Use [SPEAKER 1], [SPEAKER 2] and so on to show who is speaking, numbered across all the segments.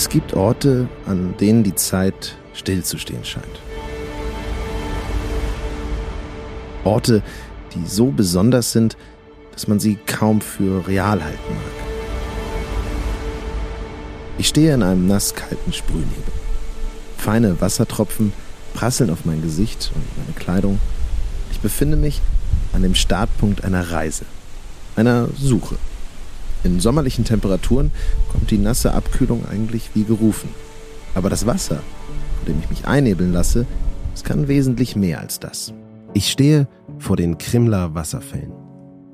[SPEAKER 1] Es gibt Orte, an denen die Zeit stillzustehen scheint. Orte, die so besonders sind, dass man sie kaum für real halten mag. Ich stehe in einem nasskalten Sprühnebel. Feine Wassertropfen prasseln auf mein Gesicht und meine Kleidung. Ich befinde mich an dem Startpunkt einer Reise, einer Suche. In sommerlichen Temperaturen kommt die nasse Abkühlung eigentlich wie gerufen. Aber das Wasser, von dem ich mich einnebeln lasse, es kann wesentlich mehr als das. Ich stehe vor den Krimler Wasserfällen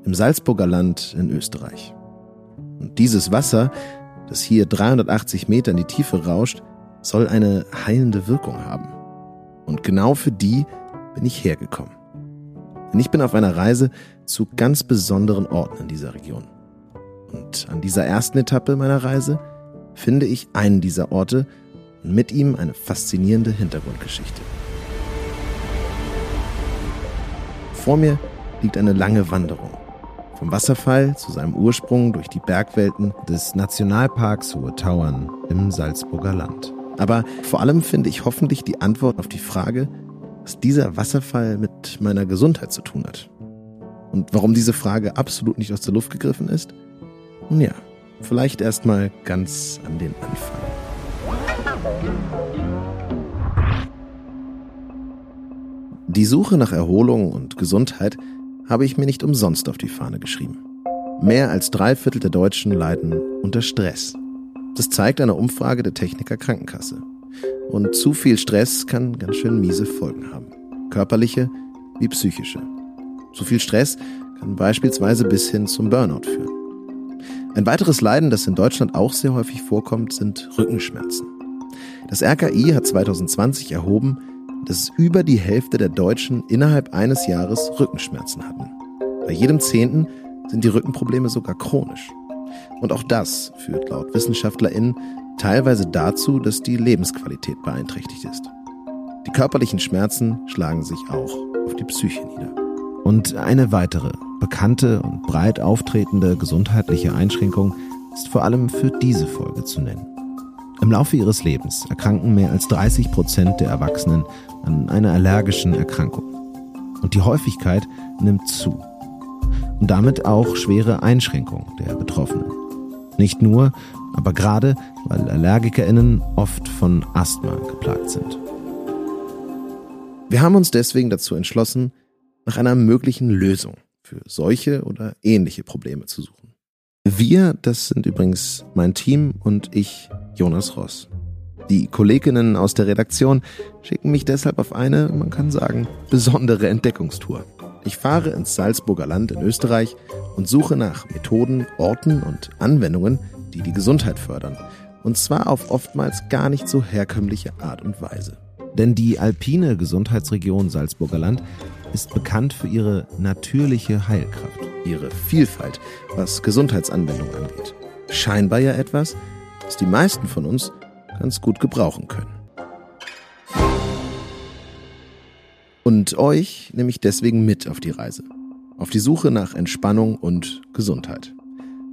[SPEAKER 1] im Salzburger Land in Österreich. Und dieses Wasser, das hier 380 Meter in die Tiefe rauscht, soll eine heilende Wirkung haben. Und genau für die bin ich hergekommen. Denn ich bin auf einer Reise zu ganz besonderen Orten in dieser Region. Und an dieser ersten Etappe meiner Reise finde ich einen dieser Orte und mit ihm eine faszinierende Hintergrundgeschichte. Vor mir liegt eine lange Wanderung. Vom Wasserfall zu seinem Ursprung durch die Bergwelten des Nationalparks Hohe Tauern im Salzburger Land. Aber vor allem finde ich hoffentlich die Antwort auf die Frage, was dieser Wasserfall mit meiner Gesundheit zu tun hat. Und warum diese Frage absolut nicht aus der Luft gegriffen ist? Nun ja, vielleicht erstmal ganz an den Anfang. Die Suche nach Erholung und Gesundheit habe ich mir nicht umsonst auf die Fahne geschrieben. Mehr als drei Viertel der Deutschen leiden unter Stress. Das zeigt eine Umfrage der Techniker Krankenkasse. Und zu viel Stress kann ganz schön miese Folgen haben. Körperliche wie psychische. Zu viel Stress kann beispielsweise bis hin zum Burnout führen. Ein weiteres Leiden, das in Deutschland auch sehr häufig vorkommt, sind Rückenschmerzen. Das RKI hat 2020 erhoben, dass über die Hälfte der Deutschen innerhalb eines Jahres Rückenschmerzen hatten. Bei jedem Zehnten sind die Rückenprobleme sogar chronisch. Und auch das führt laut WissenschaftlerInnen teilweise dazu, dass die Lebensqualität beeinträchtigt ist. Die körperlichen Schmerzen schlagen sich auch auf die Psyche nieder. Und eine weitere, bekannte und breit auftretende gesundheitliche Einschränkung ist vor allem für diese Folge zu nennen. Im Laufe ihres Lebens erkranken mehr als 30 Prozent der Erwachsenen an einer allergischen Erkrankung. Und die Häufigkeit nimmt zu. Und damit auch schwere Einschränkungen der Betroffenen. Nicht nur, aber gerade, weil AllergikerInnen oft von Asthma geplagt sind. Wir haben uns deswegen dazu entschlossen, nach einer möglichen Lösung für solche oder ähnliche Probleme zu suchen. Wir, das sind übrigens mein Team und ich, Jonas Ross. Die Kolleginnen aus der Redaktion schicken mich deshalb auf eine, man kann sagen, besondere Entdeckungstour. Ich fahre ins Salzburger Land in Österreich und suche nach Methoden, Orten und Anwendungen, die die Gesundheit fördern. Und zwar auf oftmals gar nicht so herkömmliche Art und Weise. Denn die alpine Gesundheitsregion Salzburger Land ist bekannt für ihre natürliche Heilkraft, ihre Vielfalt, was Gesundheitsanwendungen angeht. Scheinbar ja etwas, das die meisten von uns ganz gut gebrauchen können. Und euch nehme ich deswegen mit auf die Reise. Auf die Suche nach Entspannung und Gesundheit.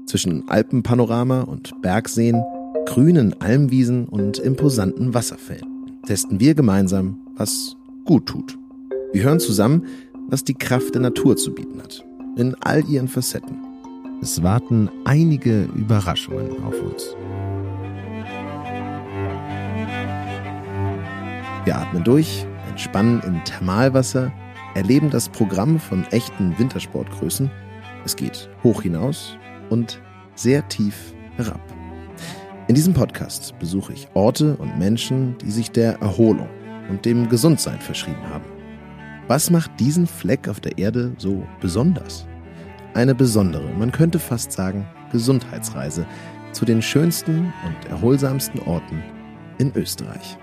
[SPEAKER 1] Zwischen Alpenpanorama und Bergseen, grünen Almwiesen und imposanten Wasserfällen testen wir gemeinsam, was gut tut. Wir hören zusammen, was die Kraft der Natur zu bieten hat. In all ihren Facetten. Es warten einige Überraschungen auf uns. Wir atmen durch, entspannen im Thermalwasser, erleben das Programm von echten Wintersportgrößen. Es geht hoch hinaus und sehr tief herab. In diesem Podcast besuche ich Orte und Menschen, die sich der Erholung und dem Gesundsein verschrieben haben. Was macht diesen Fleck auf der Erde so besonders? Eine besondere, man könnte fast sagen, Gesundheitsreise zu den schönsten und erholsamsten Orten in Österreich.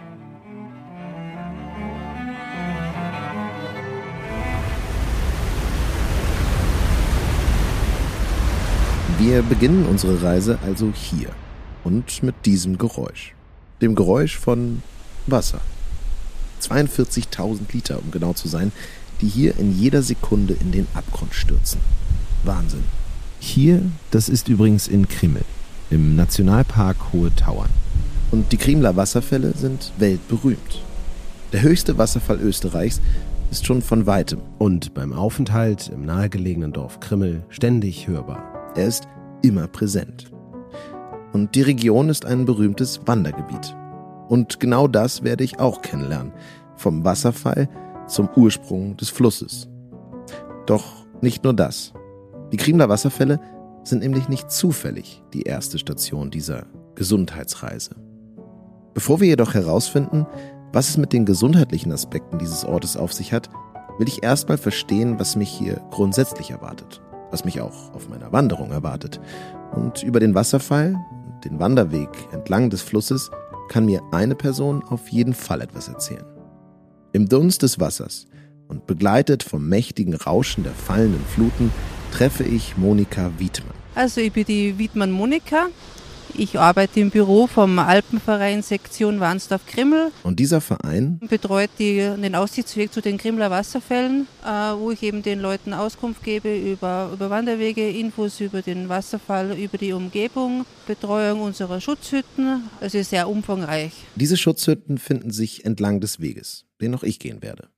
[SPEAKER 1] Wir beginnen unsere Reise also hier und mit diesem Geräusch. Dem Geräusch von Wasser. 42.000 Liter, um genau zu sein, die hier in jeder Sekunde in den Abgrund stürzen. Wahnsinn. Hier, das ist übrigens in Krimmel, im Nationalpark Hohe Tauern. Und die Kriemler Wasserfälle sind weltberühmt. Der höchste Wasserfall Österreichs ist schon von weitem.
[SPEAKER 2] Und beim Aufenthalt im nahegelegenen Dorf Krimmel ständig hörbar.
[SPEAKER 1] Er ist immer präsent. Und die Region ist ein berühmtes Wandergebiet. Und genau das werde ich auch kennenlernen. Vom Wasserfall zum Ursprung des Flusses. Doch nicht nur das. Die Kriemler Wasserfälle sind nämlich nicht zufällig die erste Station dieser Gesundheitsreise. Bevor wir jedoch herausfinden, was es mit den gesundheitlichen Aspekten dieses Ortes auf sich hat, will ich erstmal verstehen, was mich hier grundsätzlich erwartet, was mich auch auf meiner Wanderung erwartet. Und über den Wasserfall und den Wanderweg entlang des Flusses kann mir eine Person auf jeden Fall etwas erzählen. Im Dunst des Wassers und begleitet vom mächtigen Rauschen der fallenden Fluten treffe ich Monika Wiedmann.
[SPEAKER 3] Also ich bin die Wiedmann Monika. Ich arbeite im Büro vom Alpenverein Sektion Warnsdorf-Krimmel.
[SPEAKER 1] Und dieser Verein
[SPEAKER 3] betreut die, den Aussichtsweg zu den Krimmler Wasserfällen, äh, wo ich eben den Leuten Auskunft gebe über, über Wanderwege, Infos über den Wasserfall, über die Umgebung, Betreuung unserer Schutzhütten. Es ist sehr umfangreich.
[SPEAKER 1] Diese Schutzhütten finden sich entlang des Weges, den auch ich gehen werde.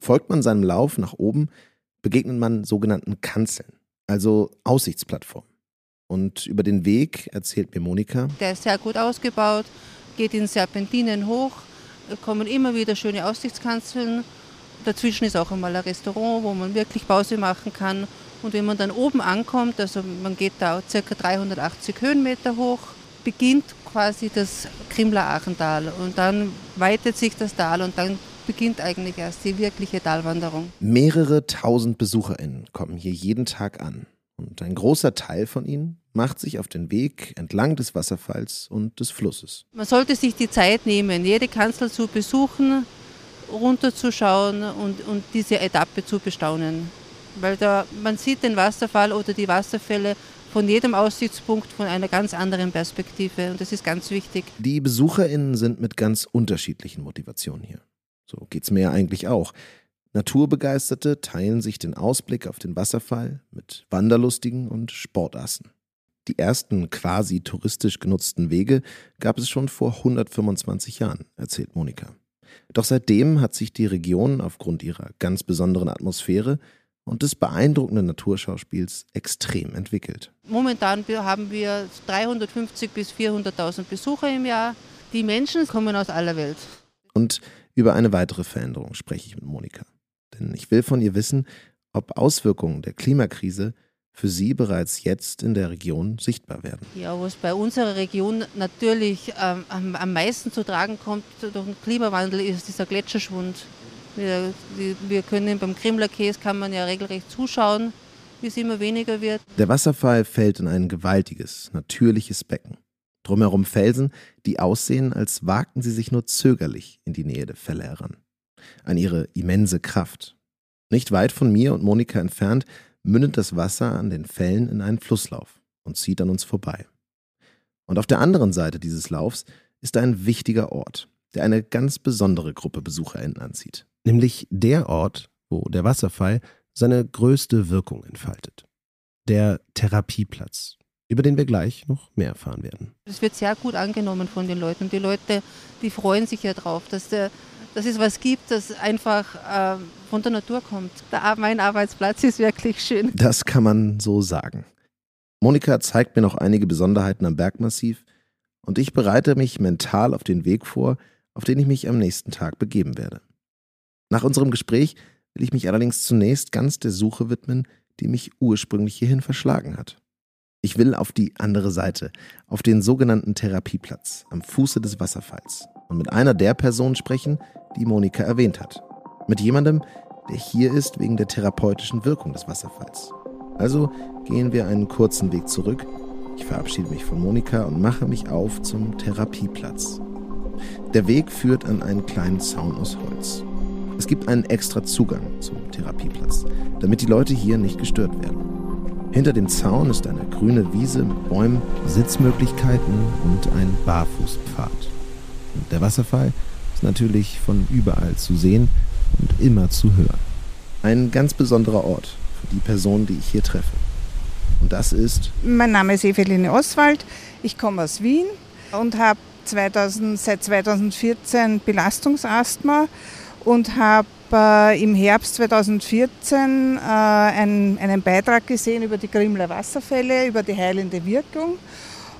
[SPEAKER 1] Folgt man seinem Lauf nach oben, begegnet man sogenannten Kanzeln, also Aussichtsplattformen. Und über den Weg erzählt mir Monika.
[SPEAKER 3] Der ist sehr gut ausgebaut, geht in Serpentinen hoch, kommen immer wieder schöne Aussichtskanzeln. Dazwischen ist auch einmal ein Restaurant, wo man wirklich Pause machen kann. Und wenn man dann oben ankommt, also man geht da ca. 380 Höhenmeter hoch, beginnt quasi das Krimler Achental und dann weitet sich das Tal und dann beginnt eigentlich erst die wirkliche Talwanderung.
[SPEAKER 1] Mehrere tausend BesucherInnen kommen hier jeden Tag an. Und ein großer Teil von ihnen macht sich auf den Weg entlang des Wasserfalls und des Flusses.
[SPEAKER 3] Man sollte sich die Zeit nehmen, jede Kanzel zu besuchen, runterzuschauen und, und diese Etappe zu bestaunen. Weil da, man sieht den Wasserfall oder die Wasserfälle von jedem Aussichtspunkt von einer ganz anderen Perspektive und das ist ganz wichtig.
[SPEAKER 1] Die BesucherInnen sind mit ganz unterschiedlichen Motivationen hier. So geht's mir eigentlich auch. Naturbegeisterte teilen sich den Ausblick auf den Wasserfall mit Wanderlustigen und Sportassen. Die ersten quasi touristisch genutzten Wege gab es schon vor 125 Jahren, erzählt Monika. Doch seitdem hat sich die Region aufgrund ihrer ganz besonderen Atmosphäre und des beeindruckenden Naturschauspiels extrem entwickelt.
[SPEAKER 3] Momentan haben wir 350 bis 400.000 Besucher im Jahr. Die Menschen kommen aus aller Welt.
[SPEAKER 1] Und über eine weitere Veränderung spreche ich mit Monika. Denn ich will von ihr wissen, ob Auswirkungen der Klimakrise für Sie bereits jetzt in der Region sichtbar werden.
[SPEAKER 3] Ja, was bei unserer Region natürlich ähm, am, am, meisten zu tragen kommt durch den Klimawandel, ist dieser Gletscherschwund. Wir, wir können beim Krimlerkäse kann man ja regelrecht zuschauen, wie es immer weniger wird.
[SPEAKER 1] Der Wasserfall fällt in ein gewaltiges, natürliches Becken. Drumherum Felsen, die aussehen, als wagten sie sich nur zögerlich in die Nähe der Fälle heran. An ihre immense Kraft. Nicht weit von mir und Monika entfernt mündet das Wasser an den Fällen in einen Flusslauf und zieht an uns vorbei. Und auf der anderen Seite dieses Laufs ist ein wichtiger Ort, der eine ganz besondere Gruppe BesucherInnen anzieht. Nämlich der Ort, wo der Wasserfall seine größte Wirkung entfaltet. Der Therapieplatz, über den wir gleich noch mehr erfahren werden.
[SPEAKER 3] Es wird sehr gut angenommen von den Leuten. Die Leute, die freuen sich ja drauf, dass, der, dass es was gibt, das einfach äh, von der Natur kommt. Der, mein Arbeitsplatz ist wirklich schön.
[SPEAKER 1] Das kann man so sagen. Monika zeigt mir noch einige Besonderheiten am Bergmassiv und ich bereite mich mental auf den Weg vor, auf den ich mich am nächsten Tag begeben werde. Nach unserem Gespräch will ich mich allerdings zunächst ganz der Suche widmen, die mich ursprünglich hierhin verschlagen hat. Ich will auf die andere Seite, auf den sogenannten Therapieplatz am Fuße des Wasserfalls und mit einer der Personen sprechen, die Monika erwähnt hat. Mit jemandem, der hier ist wegen der therapeutischen Wirkung des Wasserfalls. Also gehen wir einen kurzen Weg zurück. Ich verabschiede mich von Monika und mache mich auf zum Therapieplatz. Der Weg führt an einen kleinen Zaun aus Holz. Es gibt einen extra Zugang zum Therapieplatz, damit die Leute hier nicht gestört werden. Hinter dem Zaun ist eine grüne Wiese mit Bäumen, Sitzmöglichkeiten und ein Barfußpfad. Und der Wasserfall ist natürlich von überall zu sehen und immer zu hören. Ein ganz besonderer Ort für die Person, die ich hier treffe. Und das ist.
[SPEAKER 4] Mein Name ist Eveline Oswald. Ich komme aus Wien und habe 2000, seit 2014 Belastungsasthma und habe äh, im Herbst 2014 äh, einen, einen Beitrag gesehen über die Grimler Wasserfälle, über die heilende Wirkung.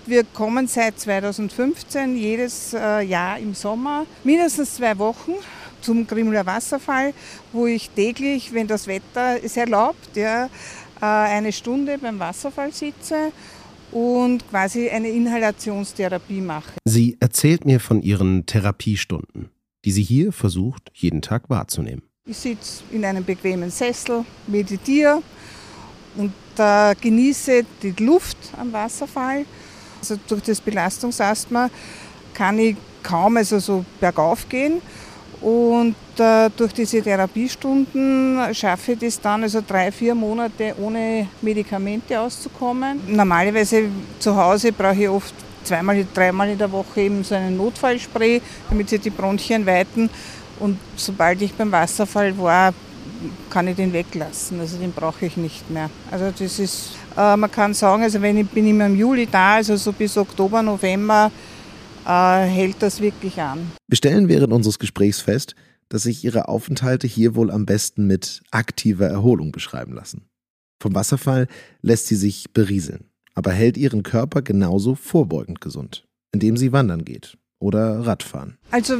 [SPEAKER 4] Wir kommen seit 2015 jedes äh, Jahr im Sommer mindestens zwei Wochen zum Grimler Wasserfall, wo ich täglich, wenn das Wetter es erlaubt, ja, eine Stunde beim Wasserfall sitze und quasi eine Inhalationstherapie mache.
[SPEAKER 2] Sie erzählt mir von ihren Therapiestunden, die sie hier versucht, jeden Tag wahrzunehmen.
[SPEAKER 4] Ich sitze in einem bequemen Sessel, meditiere und äh, genieße die Luft am Wasserfall. Also durch das Belastungsasthma kann ich kaum also so bergauf gehen. Und äh, durch diese Therapiestunden schaffe ich das dann also drei, vier Monate ohne Medikamente auszukommen. Normalerweise zu Hause brauche ich oft zweimal, dreimal in der Woche eben so einen Notfallspray, damit sich die Bronchien weiten. Und sobald ich beim Wasserfall war, kann ich den weglassen. Also den brauche ich nicht mehr. Also das ist, äh, man kann sagen, also wenn ich bin immer im Juli da, also so bis Oktober, November, äh, hält das wirklich an.
[SPEAKER 1] Wir stellen während unseres Gesprächs fest, dass sich ihre Aufenthalte hier wohl am besten mit aktiver Erholung beschreiben lassen. Vom Wasserfall lässt sie sich berieseln, aber hält ihren Körper genauso vorbeugend gesund, indem sie wandern geht oder Radfahren.
[SPEAKER 4] Also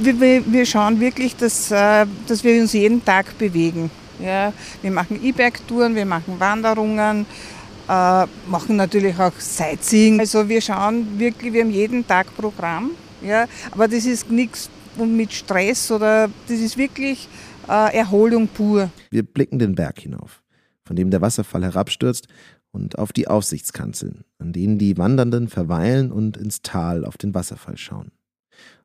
[SPEAKER 4] wir, wir schauen wirklich, dass, äh, dass wir uns jeden Tag bewegen. Ja, wir machen E-Bike-Touren, wir machen Wanderungen, äh, machen natürlich auch Sightseeing. Also wir schauen wirklich, wir haben jeden Tag Programm. Ja, aber das ist nichts mit Stress oder das ist wirklich äh, Erholung pur.
[SPEAKER 1] Wir blicken den Berg hinauf, von dem der Wasserfall herabstürzt und auf die Aussichtskanzeln, an denen die Wandernden verweilen und ins Tal auf den Wasserfall schauen.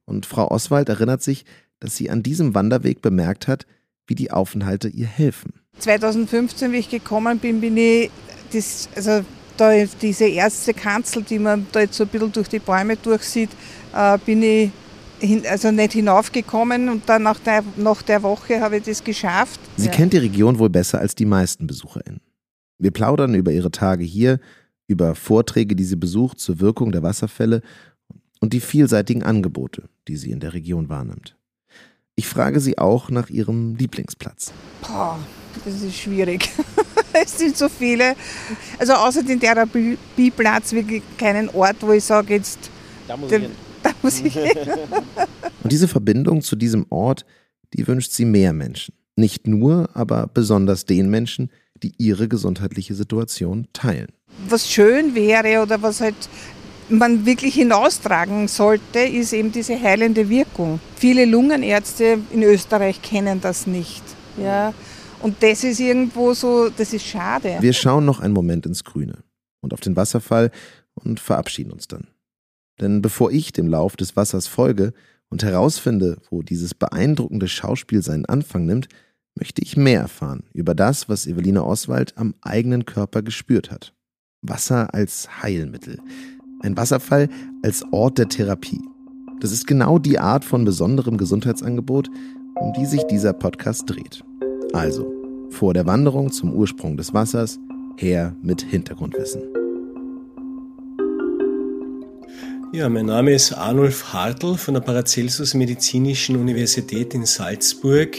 [SPEAKER 1] Und Frau Oswald erinnert sich, dass sie an diesem Wanderweg bemerkt hat, wie die Aufenthalte ihr helfen.
[SPEAKER 4] 2015, wie ich gekommen bin, bin ich das, also da diese erste Kanzel, die man da jetzt so ein bisschen durch die Bäume durchsieht, äh, bin ich hin, also nicht hinaufgekommen und dann nach der, nach der Woche habe ich das geschafft.
[SPEAKER 1] Sie ja. kennt die Region wohl besser als die meisten BesucherInnen. Wir plaudern über ihre Tage hier, über Vorträge, die sie besucht zur Wirkung der Wasserfälle und die vielseitigen Angebote, die sie in der Region wahrnimmt. Ich frage sie auch nach ihrem Lieblingsplatz.
[SPEAKER 4] Boah, das ist schwierig. es sind so viele. Also außer den Therapieplatz wirklich keinen Ort, wo ich sage, jetzt
[SPEAKER 5] da muss, ich, hin.
[SPEAKER 4] Da muss ich hin.
[SPEAKER 1] Und diese Verbindung zu diesem Ort, die wünscht sie mehr Menschen. Nicht nur, aber besonders den Menschen, die ihre gesundheitliche Situation teilen.
[SPEAKER 4] Was schön wäre oder was halt man wirklich hinaustragen sollte, ist eben diese heilende Wirkung. Viele Lungenärzte in Österreich kennen das nicht. Ja. Und das ist irgendwo so, das ist schade.
[SPEAKER 1] Wir schauen noch einen Moment ins Grüne und auf den Wasserfall und verabschieden uns dann. Denn bevor ich dem Lauf des Wassers folge und herausfinde, wo dieses beeindruckende Schauspiel seinen Anfang nimmt, möchte ich mehr erfahren über das, was Evelina Oswald am eigenen Körper gespürt hat. Wasser als Heilmittel. Ein Wasserfall als Ort der Therapie. Das ist genau die Art von besonderem Gesundheitsangebot, um die sich dieser Podcast dreht. Also, vor der Wanderung zum Ursprung des Wassers, her mit Hintergrundwissen.
[SPEAKER 5] Ja, mein Name ist Arnulf Hartl von der Paracelsus Medizinischen Universität in Salzburg.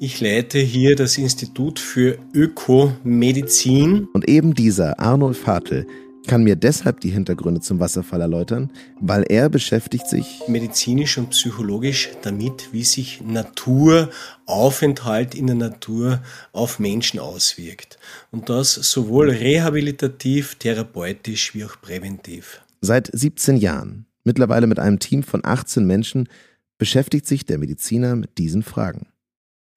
[SPEAKER 5] Ich leite hier das Institut für Ökomedizin.
[SPEAKER 1] Und eben dieser Arnulf Hartl kann mir deshalb die Hintergründe zum Wasserfall erläutern, weil er beschäftigt sich
[SPEAKER 5] medizinisch und psychologisch damit, wie sich Naturaufenthalt in der Natur auf Menschen auswirkt. Und das sowohl rehabilitativ, therapeutisch wie auch präventiv.
[SPEAKER 1] Seit 17 Jahren, mittlerweile mit einem Team von 18 Menschen, beschäftigt sich der Mediziner mit diesen Fragen.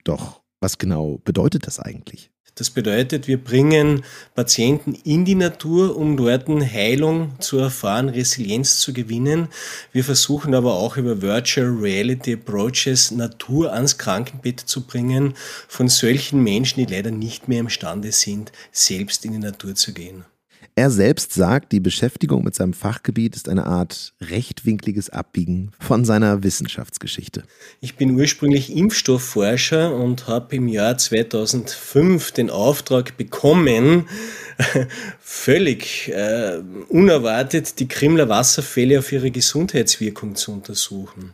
[SPEAKER 1] Doch was genau bedeutet das eigentlich?
[SPEAKER 5] Das bedeutet, wir bringen Patienten in die Natur, um dort Heilung zu erfahren, Resilienz zu gewinnen. Wir versuchen aber auch über Virtual Reality Approaches Natur ans Krankenbett zu bringen von solchen Menschen, die leider nicht mehr imstande sind, selbst in die Natur zu gehen.
[SPEAKER 1] Er selbst sagt, die Beschäftigung mit seinem Fachgebiet ist eine Art rechtwinkliges Abbiegen von seiner Wissenschaftsgeschichte.
[SPEAKER 5] Ich bin ursprünglich Impfstoffforscher und habe im Jahr 2005 den Auftrag bekommen, völlig äh, unerwartet die Krimler Wasserfälle auf ihre Gesundheitswirkung zu untersuchen.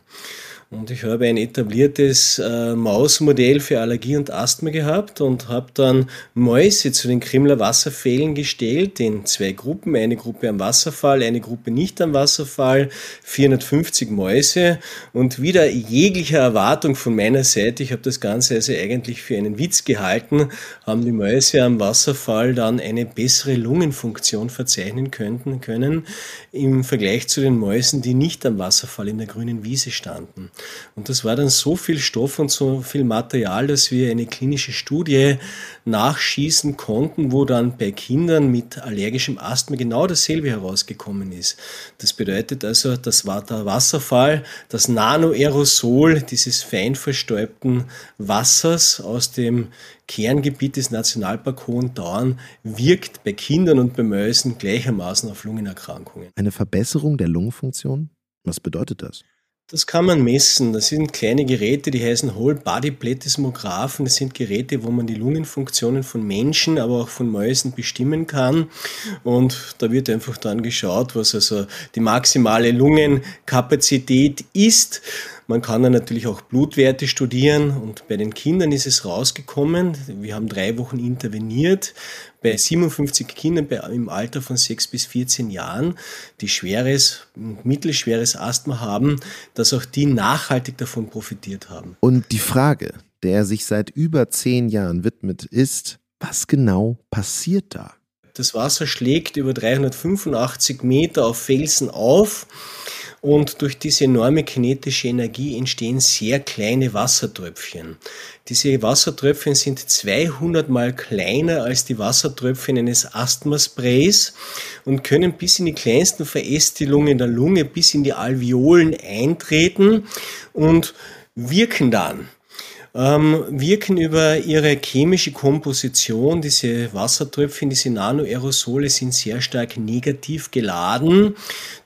[SPEAKER 5] Und ich habe ein etabliertes äh, Mausmodell für Allergie und Asthma gehabt und habe dann Mäuse zu den Krimler Wasserfällen gestellt in zwei Gruppen. Eine Gruppe am Wasserfall, eine Gruppe nicht am Wasserfall, 450 Mäuse und wieder jeglicher Erwartung von meiner Seite, ich habe das Ganze also eigentlich für einen Witz gehalten, haben die Mäuse am Wasserfall dann eine bessere Lungenfunktion verzeichnen könnten, können im Vergleich zu den Mäusen, die nicht am Wasserfall in der grünen Wiese standen. Und das war dann so viel Stoff und so viel Material, dass wir eine klinische Studie nachschießen konnten, wo dann bei Kindern mit allergischem Asthma genau dasselbe herausgekommen ist. Das bedeutet also, das war der Wasserfall, das Nanoaerosol dieses fein verstäubten Wassers aus dem Kerngebiet des Nationalpark Hohen Dauern wirkt bei Kindern und bei Mäusen gleichermaßen auf Lungenerkrankungen.
[SPEAKER 1] Eine Verbesserung der Lungenfunktion? Was bedeutet das?
[SPEAKER 5] Das kann man messen. Das sind kleine Geräte, die heißen Whole Body Plethysmographen. Das sind Geräte, wo man die Lungenfunktionen von Menschen, aber auch von Mäusen bestimmen kann. Und da wird einfach dann geschaut, was also die maximale Lungenkapazität ist. Man kann dann natürlich auch Blutwerte studieren und bei den Kindern ist es rausgekommen. Wir haben drei Wochen interveniert bei 57 Kindern im Alter von 6 bis 14 Jahren, die schweres, mittelschweres Asthma haben, dass auch die nachhaltig davon profitiert haben.
[SPEAKER 1] Und die Frage, der er sich seit über zehn Jahren widmet, ist, was genau passiert da?
[SPEAKER 5] Das Wasser schlägt über 385 Meter auf Felsen auf und durch diese enorme kinetische Energie entstehen sehr kleine Wassertröpfchen. Diese Wassertröpfchen sind 200 mal kleiner als die Wassertröpfchen eines Asthmasprays und können bis in die kleinsten Verästelungen der Lunge, bis in die Alveolen eintreten und wirken dann ähm, wirken über ihre chemische Komposition. Diese Wassertröpfchen, diese Nanoaerosole sind sehr stark negativ geladen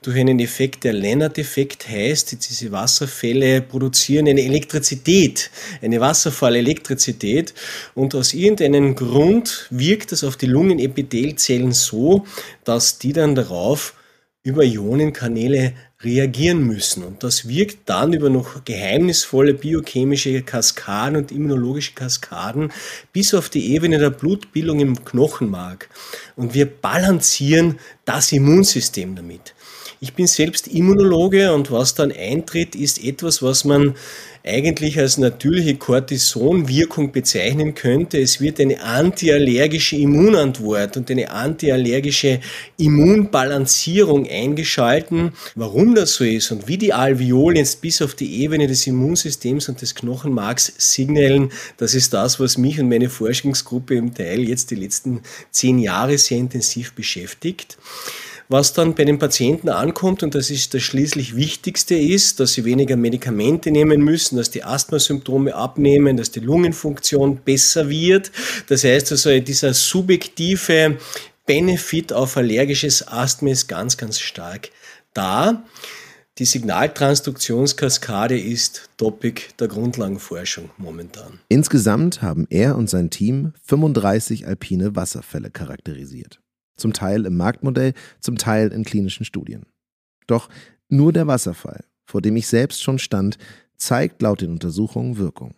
[SPEAKER 5] durch einen Effekt, der Lennart-Effekt heißt. Diese Wasserfälle produzieren eine Elektrizität, eine Wasserfallelektrizität und aus irgendeinem Grund wirkt das auf die Lungenepithelzellen so, dass die dann darauf über Ionenkanäle reagieren müssen. Und das wirkt dann über noch geheimnisvolle biochemische Kaskaden und immunologische Kaskaden bis auf die Ebene der Blutbildung im Knochenmark. Und wir balancieren das Immunsystem damit. Ich bin selbst Immunologe und was dann eintritt, ist etwas, was man eigentlich als natürliche Cortisonwirkung bezeichnen könnte. Es wird eine antiallergische Immunantwort und eine antiallergische Immunbalancierung eingeschalten. Warum das so ist und wie die Alveolen jetzt bis auf die Ebene des Immunsystems und des Knochenmarks signalen, das ist das, was mich und meine Forschungsgruppe im Teil jetzt die letzten zehn Jahre sehr intensiv beschäftigt. Was dann bei den Patienten ankommt, und das ist das schließlich Wichtigste ist, dass sie weniger Medikamente nehmen müssen, dass die Asthmasymptome abnehmen, dass die Lungenfunktion besser wird. Das heißt also, dieser subjektive Benefit auf allergisches Asthma ist ganz, ganz stark da. Die Signaltransduktionskaskade ist Topic der Grundlagenforschung momentan.
[SPEAKER 1] Insgesamt haben er und sein Team 35 alpine Wasserfälle charakterisiert zum Teil im Marktmodell, zum Teil in klinischen Studien. Doch nur der Wasserfall, vor dem ich selbst schon stand, zeigt laut den Untersuchungen Wirkung.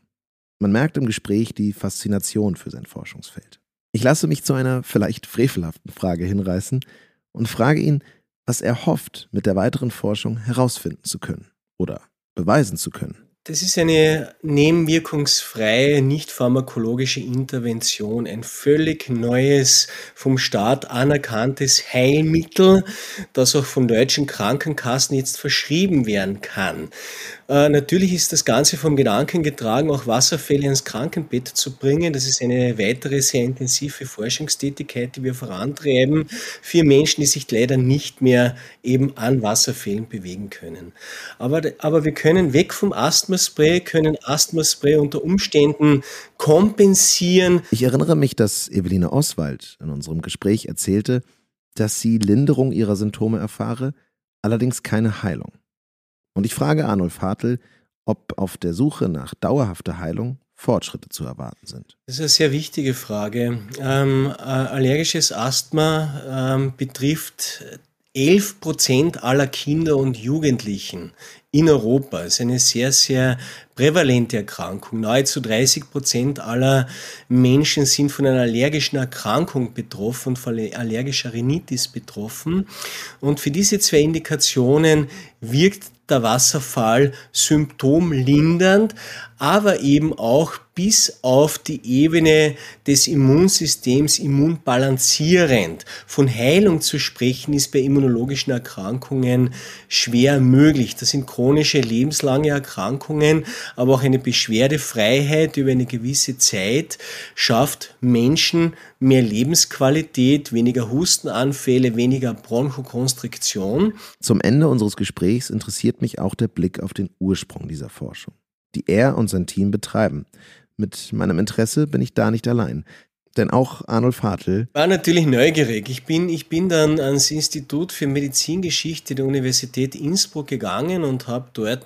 [SPEAKER 1] Man merkt im Gespräch die Faszination für sein Forschungsfeld. Ich lasse mich zu einer vielleicht frevelhaften Frage hinreißen und frage ihn, was er hofft, mit der weiteren Forschung herausfinden zu können oder beweisen zu können.
[SPEAKER 5] Das ist eine nebenwirkungsfreie, nicht pharmakologische Intervention, ein völlig neues, vom Staat anerkanntes Heilmittel, das auch von deutschen Krankenkassen jetzt verschrieben werden kann. Äh, natürlich ist das Ganze vom Gedanken getragen, auch Wasserfälle ins Krankenbett zu bringen. Das ist eine weitere sehr intensive Forschungstätigkeit, die wir vorantreiben für Menschen, die sich leider nicht mehr eben an Wasserfällen bewegen können. Aber, aber wir können weg vom Asthmaspray, können Asthmaspray unter Umständen kompensieren.
[SPEAKER 1] Ich erinnere mich, dass Eveline Oswald in unserem Gespräch erzählte, dass sie Linderung ihrer Symptome erfahre, allerdings keine Heilung. Und ich frage Arnulf Hartl, ob auf der Suche nach dauerhafter Heilung Fortschritte zu erwarten sind.
[SPEAKER 5] Das ist eine sehr wichtige Frage. Ähm, allergisches Asthma ähm, betrifft 11 Prozent aller Kinder und Jugendlichen in Europa. Es ist eine sehr, sehr prävalente Erkrankung. Nahezu 30 Prozent aller Menschen sind von einer allergischen Erkrankung betroffen, von allergischer Rhinitis betroffen. Und für diese zwei Indikationen wirkt der Wasserfall symptomlindernd, aber eben auch bis auf die Ebene des Immunsystems immunbalancierend. Von Heilung zu sprechen ist bei immunologischen Erkrankungen schwer möglich. Das sind chronische lebenslange Erkrankungen, aber auch eine Beschwerdefreiheit über eine gewisse Zeit schafft Menschen mehr Lebensqualität, weniger Hustenanfälle, weniger Bronchokonstriktion.
[SPEAKER 1] Zum Ende unseres Gesprächs interessiert mich auch der Blick auf den Ursprung dieser Forschung, die er und sein Team betreiben. Mit meinem Interesse bin ich da nicht allein. Denn auch Arnold Hartl
[SPEAKER 5] war natürlich neugierig. Ich bin, ich bin dann ans Institut für Medizingeschichte der Universität Innsbruck gegangen und habe dort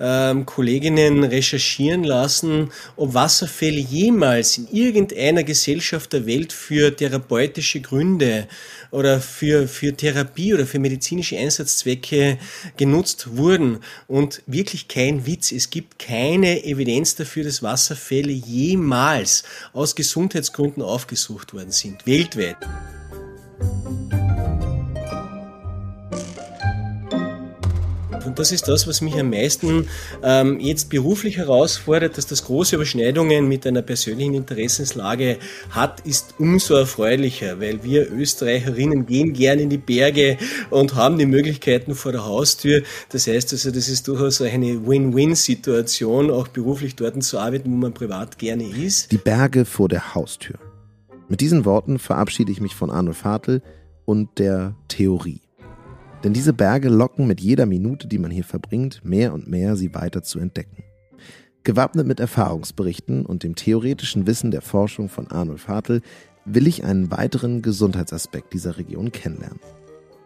[SPEAKER 5] ähm, Kolleginnen recherchieren lassen, ob Wasserfälle jemals in irgendeiner Gesellschaft der Welt für therapeutische Gründe oder für, für Therapie oder für medizinische Einsatzzwecke genutzt wurden. Und wirklich kein Witz, es gibt keine Evidenz dafür, dass Wasserfälle jemals aus Gesundheitsgründen aufgesucht worden sind, weltweit. Und das ist das, was mich am meisten ähm, jetzt beruflich herausfordert, dass das große Überschneidungen mit einer persönlichen Interessenslage hat, ist umso erfreulicher, weil wir Österreicherinnen gehen gerne in die Berge und haben die Möglichkeiten vor der Haustür. Das heißt also, das ist durchaus eine Win-Win-Situation, auch beruflich dort zu arbeiten, wo man privat gerne ist.
[SPEAKER 1] Die Berge vor der Haustür. Mit diesen Worten verabschiede ich mich von Arno Vatel und der Theorie. Denn diese Berge locken mit jeder Minute, die man hier verbringt, mehr und mehr, sie weiter zu entdecken. Gewappnet mit Erfahrungsberichten und dem theoretischen Wissen der Forschung von Arnulf Hartl will ich einen weiteren Gesundheitsaspekt dieser Region kennenlernen.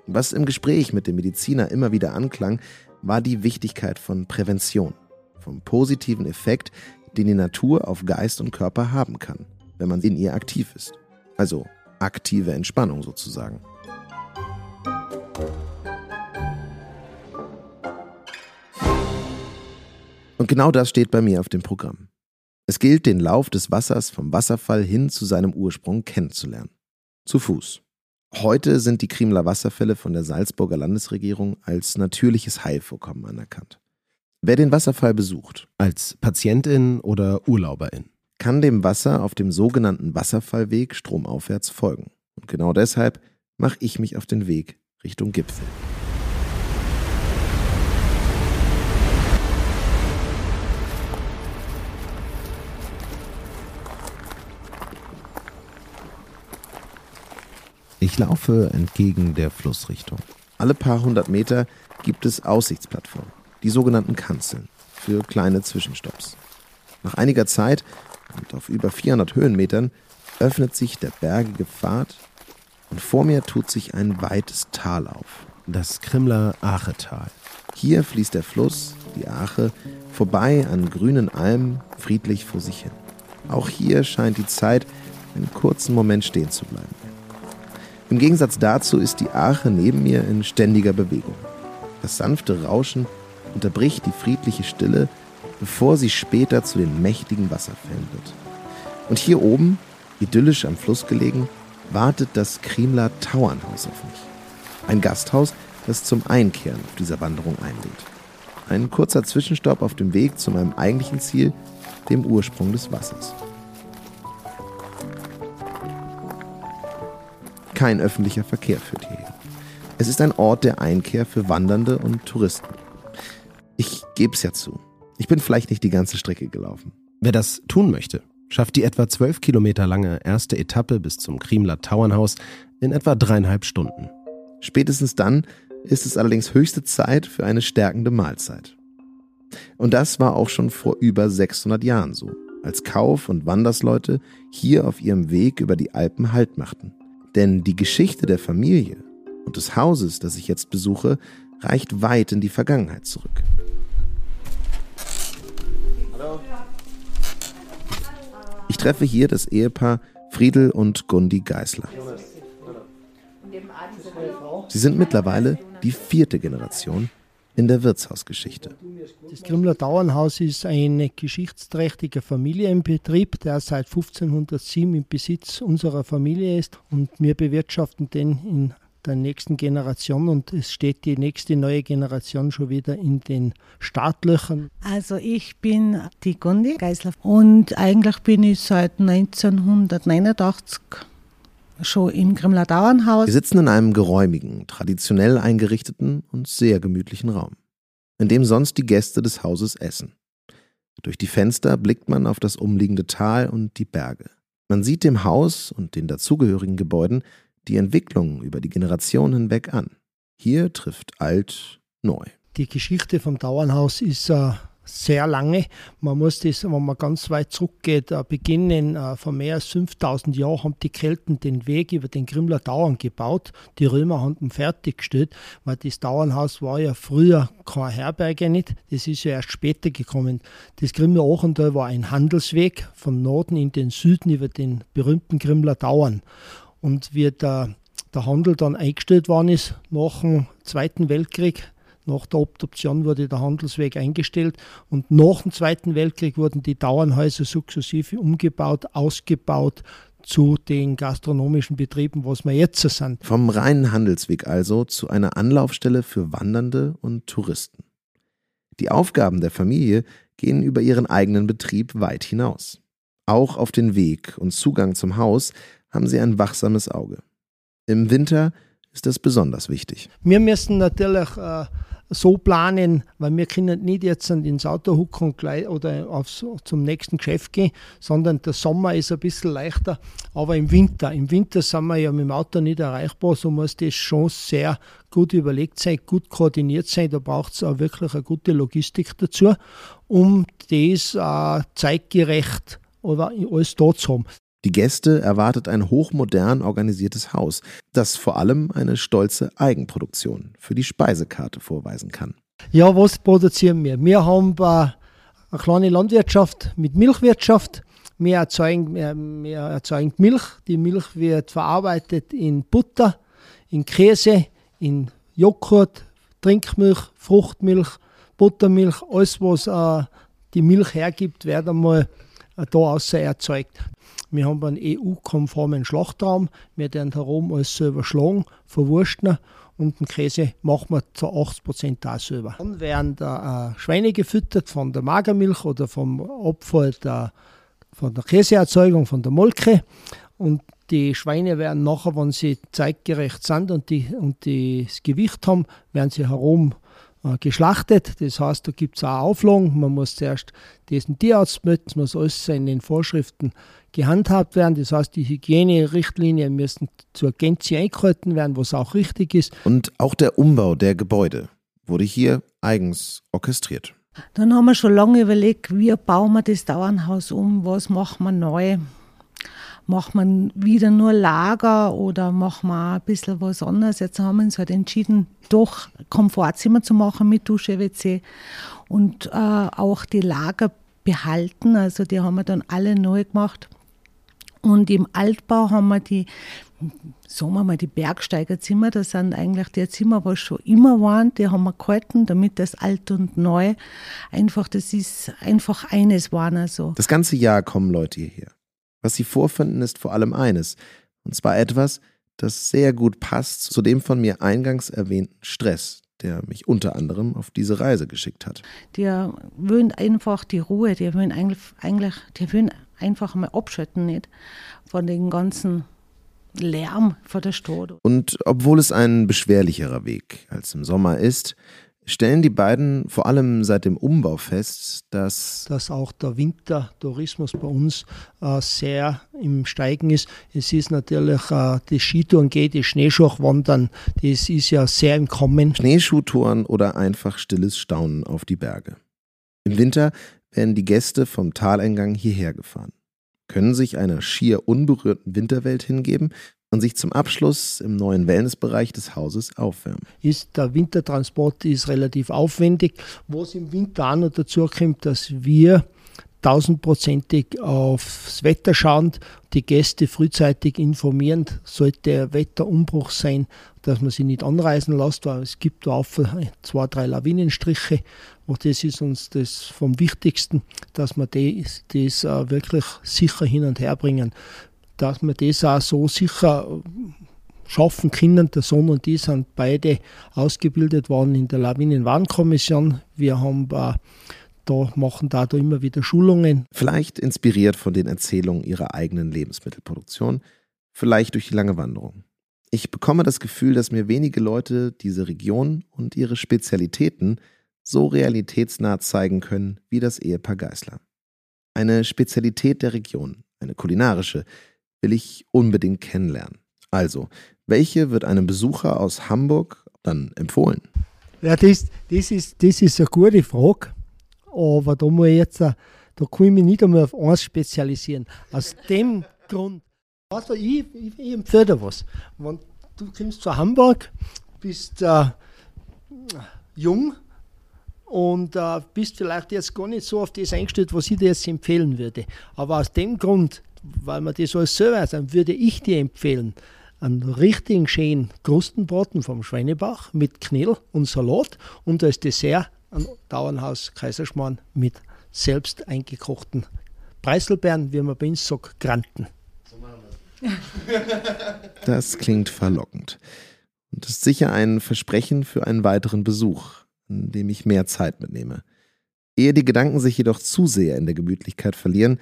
[SPEAKER 1] Was im Gespräch mit dem Mediziner immer wieder anklang, war die Wichtigkeit von Prävention, vom positiven Effekt, den die Natur auf Geist und Körper haben kann, wenn man in ihr aktiv ist. Also aktive Entspannung sozusagen. Und genau das steht bei mir auf dem Programm. Es gilt, den Lauf des Wassers vom Wasserfall hin zu seinem Ursprung kennenzulernen. Zu Fuß. Heute sind die Kriemler Wasserfälle von der Salzburger Landesregierung als natürliches Heilvorkommen anerkannt. Wer den Wasserfall besucht,
[SPEAKER 2] als Patientin oder Urlauberin,
[SPEAKER 1] kann dem Wasser auf dem sogenannten Wasserfallweg stromaufwärts folgen. Und genau deshalb mache ich mich auf den Weg Richtung Gipfel. Ich laufe entgegen der Flussrichtung. Alle paar hundert Meter gibt es Aussichtsplattformen, die sogenannten Kanzeln, für kleine Zwischenstopps. Nach einiger Zeit und auf über 400 Höhenmetern öffnet sich der bergige Pfad und vor mir tut sich ein weites Tal auf.
[SPEAKER 2] Das Krimler Achetal.
[SPEAKER 1] Hier fließt der Fluss, die Ache, vorbei an grünen Almen friedlich vor sich hin. Auch hier scheint die Zeit einen kurzen Moment stehen zu bleiben. Im Gegensatz dazu ist die Arche neben mir in ständiger Bewegung. Das sanfte Rauschen unterbricht die friedliche Stille, bevor sie später zu den mächtigen Wasserfällen wird. Und hier oben, idyllisch am Fluss gelegen, wartet das Kriemler Tauernhaus auf mich. Ein Gasthaus, das zum Einkehren auf dieser Wanderung einlädt. Ein kurzer Zwischenstopp auf dem Weg zu meinem eigentlichen Ziel, dem Ursprung des Wassers. Kein öffentlicher Verkehr führt hierher. Es ist ein Ort der Einkehr für Wandernde und Touristen. Ich gebe es ja zu. Ich bin vielleicht nicht die ganze Strecke gelaufen.
[SPEAKER 2] Wer das tun möchte, schafft die etwa zwölf Kilometer lange erste Etappe bis zum Kriemler Tauernhaus in etwa dreieinhalb Stunden.
[SPEAKER 1] Spätestens dann ist es allerdings höchste Zeit für eine stärkende Mahlzeit. Und das war auch schon vor über 600 Jahren so, als Kauf- und Wandersleute hier auf ihrem Weg über die Alpen Halt machten. Denn die Geschichte der Familie und des Hauses, das ich jetzt besuche, reicht weit in die Vergangenheit zurück.
[SPEAKER 5] Hallo.
[SPEAKER 1] Ich treffe hier das Ehepaar Friedel und Gundi Geißler. Sie sind mittlerweile die vierte Generation in der Wirtshausgeschichte.
[SPEAKER 6] Das Grimmler Dauernhaus ist ein geschichtsträchtiger Familienbetrieb, der seit 1507 im Besitz unserer Familie ist und wir bewirtschaften den in der nächsten Generation und es steht die nächste neue Generation schon wieder in den Startlöchern.
[SPEAKER 7] Also ich bin die Gundi Geisler und eigentlich bin ich seit 1989 schon im Grimmler Dauernhaus.
[SPEAKER 1] Wir sitzen in einem geräumigen, traditionell eingerichteten und sehr gemütlichen Raum, in dem sonst die Gäste des Hauses essen. Durch die Fenster blickt man auf das umliegende Tal und die Berge. Man sieht dem Haus und den dazugehörigen Gebäuden die Entwicklung über die Generationen hinweg an. Hier trifft alt neu.
[SPEAKER 6] Die Geschichte vom Dauernhaus ist äh, sehr lange. Man muss das, wenn man ganz weit zurückgeht, äh, beginnen. Äh, vor mehr als 5000 Jahren haben die Kelten den Weg über den Grimler Dauern gebaut. Die Römer haben ihn fertiggestellt, weil das Dauernhaus war ja früher keine Herberge nicht. Das ist ja erst später gekommen. Das Grimler Achental war ein Handelsweg von Norden in den Süden über den berühmten Grimler Dauern. Und wie der, der Handel dann eingestellt worden ist nach dem Zweiten Weltkrieg, nach der Obduktion wurde der Handelsweg eingestellt und nach dem Zweiten Weltkrieg wurden die Dauernhäuser sukzessive umgebaut, ausgebaut zu den gastronomischen Betrieben, was wir jetzt sind.
[SPEAKER 1] Vom reinen Handelsweg also zu einer Anlaufstelle für Wandernde und Touristen. Die Aufgaben der Familie gehen über ihren eigenen Betrieb weit hinaus. Auch auf den Weg und Zugang zum Haus haben sie ein wachsames Auge. Im Winter ist das besonders wichtig.
[SPEAKER 6] Wir müssen natürlich äh, so planen, weil wir können nicht jetzt ins Auto hucken oder aufs, zum nächsten Geschäft gehen, sondern der Sommer ist ein bisschen leichter, aber im Winter, im Winter sind wir ja mit dem Auto nicht erreichbar, so muss das schon sehr gut überlegt sein, gut koordiniert sein, da braucht es auch wirklich eine gute Logistik dazu, um das äh, zeitgerecht oder alles da zu haben.
[SPEAKER 1] Die Gäste erwartet ein hochmodern organisiertes Haus, das vor allem eine stolze Eigenproduktion für die Speisekarte vorweisen kann.
[SPEAKER 6] Ja, was produzieren wir? Wir haben äh, eine kleine Landwirtschaft mit Milchwirtschaft. Wir erzeugen, wir erzeugen Milch. Die Milch wird verarbeitet in Butter, in Käse, in Joghurt, Trinkmilch, Fruchtmilch, Buttermilch. Alles, was äh, die Milch hergibt, wird einmal da außer erzeugt. Wir haben einen EU-konformen Schlachtraum. Wir werden herum alles selber schlagen, verwursten und den Käse machen wir zu 80 Prozent auch selber. Dann werden da äh, Schweine gefüttert von der Magermilch oder vom Abfall der, von der Käseerzeugung, von der Molke. Und die Schweine werden nachher, wenn sie zeitgerecht sind und, die, und das Gewicht haben, werden sie herum geschlachtet. Das heißt, da gibt es auch Auflagen. Man muss zuerst diesen Tierarzt melden, muss alles in den Vorschriften gehandhabt werden. Das heißt, die Hygienerichtlinien müssen zur Gänze eingehalten werden, was auch richtig ist.
[SPEAKER 1] Und auch der Umbau der Gebäude wurde hier eigens orchestriert.
[SPEAKER 7] Dann haben wir schon lange überlegt, wie bauen wir das Dauernhaus um, was machen wir neu. Macht man wieder nur Lager oder machen wir ein bisschen was anderes? Jetzt haben wir uns halt entschieden, doch Komfortzimmer zu machen mit Dusche, WC und äh, auch die Lager behalten. Also die haben wir dann alle neu gemacht. Und im Altbau haben wir die, sagen wir mal, die Bergsteigerzimmer. Das sind eigentlich die Zimmer, was schon immer waren. Die haben wir gehalten, damit das alt und neu einfach, das ist einfach eines waren. Also.
[SPEAKER 1] Das ganze Jahr kommen Leute hierher. Was sie vorfinden, ist vor allem eines. Und zwar etwas, das sehr gut passt zu dem von mir eingangs erwähnten Stress, der mich unter anderem auf diese Reise geschickt hat.
[SPEAKER 7] Die wollen einfach die Ruhe, die wollen eigentlich, eigentlich die wollen einfach mal abschalten, nicht? Von den ganzen Lärm vor der Stadt.
[SPEAKER 1] Und obwohl es ein beschwerlicherer Weg als im Sommer ist, stellen die beiden vor allem seit dem Umbau fest, dass,
[SPEAKER 6] dass auch der Wintertourismus bei uns äh, sehr im Steigen ist. Es ist natürlich äh, das Skitouren geht, das Schneeschuhwandern, das ist ja sehr im Kommen.
[SPEAKER 1] Schneeschuhtouren oder einfach stilles Staunen auf die Berge. Im Winter werden die Gäste vom Taleingang hierher gefahren, können sich einer schier unberührten Winterwelt hingeben und sich zum Abschluss im neuen Wellnessbereich des Hauses aufwärmen.
[SPEAKER 6] Ist, der Wintertransport ist relativ aufwendig. Was im Winter auch noch dazu kommt, dass wir tausendprozentig aufs Wetter schauen, die Gäste frühzeitig informieren, sollte Wetterumbruch sein, dass man sie nicht anreisen lässt, weil es gibt auch zwei, drei Lawinenstriche. Und das ist uns das vom Wichtigsten, dass wir das, das äh, wirklich sicher hin und her bringen. Dass wir das auch so sicher schaffen können. Der Sohn und ich sind beide ausgebildet worden in der Lawinenwarnkommission. Wir haben da machen da, da immer wieder Schulungen.
[SPEAKER 1] Vielleicht inspiriert von den Erzählungen ihrer eigenen Lebensmittelproduktion, vielleicht durch die lange Wanderung. Ich bekomme das Gefühl, dass mir wenige Leute diese Region und ihre Spezialitäten so realitätsnah zeigen können wie das Ehepaar Geißler. Eine Spezialität der Region, eine kulinarische, will ich unbedingt kennenlernen. Also, welche wird einem Besucher aus Hamburg dann empfohlen?
[SPEAKER 6] Ja, das, das, ist, das ist eine gute Frage. Aber da muss ich jetzt, da kann ich mich nicht einmal auf eins spezialisieren. Aus dem Grund, also ich, ich, ich empfehle dir was. Wenn du kommst zu Hamburg, bist äh, jung und äh, bist vielleicht jetzt gar nicht so auf das eingestellt, was ich dir jetzt empfehlen würde. Aber aus dem Grund, weil man das alles selber weiß, dann würde ich dir empfehlen, einen richtigen schönen Krustenbraten vom Schweinebach mit Knödel und Salat und als Dessert ein Dauernhaus Kaiserschmarrn mit selbst eingekochten Preiselbeeren, wie man bei uns sagt, Granten.
[SPEAKER 1] Das klingt verlockend und ist sicher ein Versprechen für einen weiteren Besuch, an dem ich mehr Zeit mitnehme. Ehe die Gedanken sich jedoch zu sehr in der Gemütlichkeit verlieren,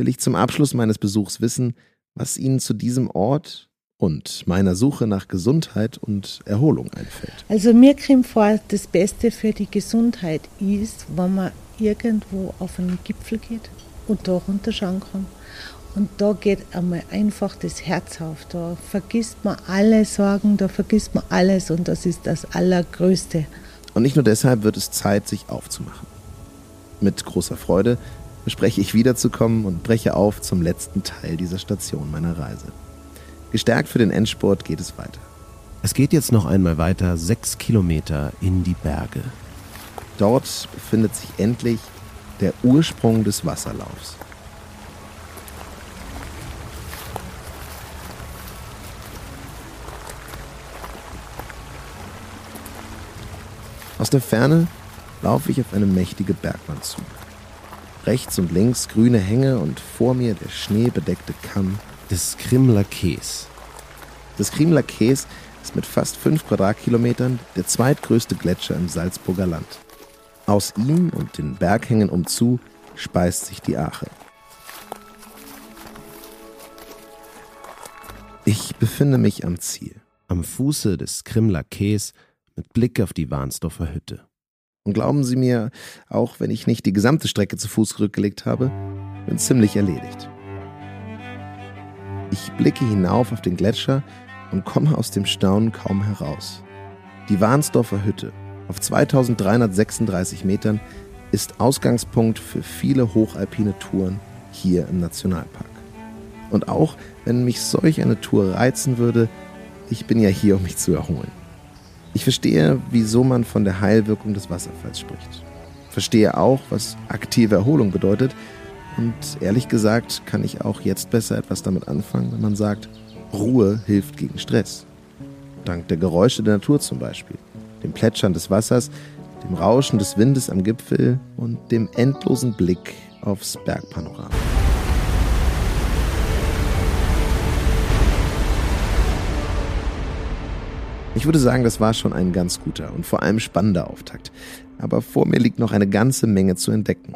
[SPEAKER 1] will ich zum Abschluss meines Besuchs wissen, was Ihnen zu diesem Ort und meiner Suche nach Gesundheit und Erholung einfällt.
[SPEAKER 7] Also mir kommt vor, das Beste für die Gesundheit ist, wenn man irgendwo auf einen Gipfel geht und da runterschauen kann. Und da geht einmal einfach das Herz auf. Da vergisst man alle Sorgen, da vergisst man alles und das ist das Allergrößte.
[SPEAKER 1] Und nicht nur deshalb wird es Zeit, sich aufzumachen. Mit großer Freude bespreche ich wiederzukommen und breche auf zum letzten Teil dieser Station meiner Reise. Gestärkt für den Endsport geht es weiter.
[SPEAKER 2] Es geht jetzt noch einmal weiter, sechs Kilometer in die Berge.
[SPEAKER 1] Dort befindet sich endlich der Ursprung des Wasserlaufs. Aus der Ferne laufe ich auf eine mächtige Bergwand zu. Rechts und links grüne Hänge und vor mir der schneebedeckte Kamm
[SPEAKER 2] des Krimler Kees.
[SPEAKER 1] Das Krimler Kees ist mit fast fünf Quadratkilometern der zweitgrößte Gletscher im Salzburger Land. Aus ihm und den Berghängen umzu speist sich die Ache. Ich befinde mich am Ziel.
[SPEAKER 2] Am Fuße des Krimler Kees mit Blick auf die Warnsdorfer Hütte.
[SPEAKER 1] Und glauben Sie mir, auch wenn ich nicht die gesamte Strecke zu Fuß zurückgelegt habe, bin ziemlich erledigt. Ich blicke hinauf auf den Gletscher und komme aus dem Staunen kaum heraus. Die Warnsdorfer Hütte auf 2336 Metern ist Ausgangspunkt für viele hochalpine Touren hier im Nationalpark. Und auch wenn mich solch eine Tour reizen würde, ich bin ja hier, um mich zu erholen. Ich verstehe, wieso man von der Heilwirkung des Wasserfalls spricht. Verstehe auch, was aktive Erholung bedeutet und ehrlich gesagt kann ich auch jetzt besser etwas damit anfangen, wenn man sagt, Ruhe hilft gegen Stress. Dank der Geräusche der Natur zum Beispiel, dem Plätschern des Wassers, dem Rauschen des Windes am Gipfel und dem endlosen Blick aufs Bergpanorama. Ich würde sagen, das war schon ein ganz guter und vor allem spannender Auftakt. Aber vor mir liegt noch eine ganze Menge zu entdecken.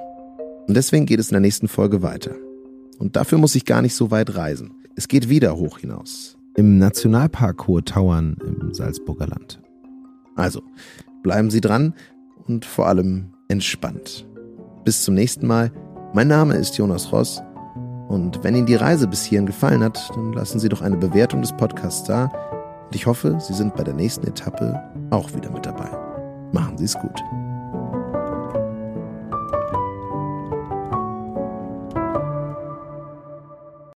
[SPEAKER 1] Und deswegen geht es in der nächsten Folge weiter. Und dafür muss ich gar nicht so weit reisen. Es geht wieder hoch hinaus.
[SPEAKER 2] Im Nationalpark Hohe Tauern im Salzburger Land.
[SPEAKER 1] Also, bleiben Sie dran und vor allem entspannt. Bis zum nächsten Mal. Mein Name ist Jonas Ross. Und wenn Ihnen die Reise bis hierhin gefallen hat, dann lassen Sie doch eine Bewertung des Podcasts da. Und ich hoffe, Sie sind bei der nächsten Etappe auch wieder mit dabei. Machen Sie es gut.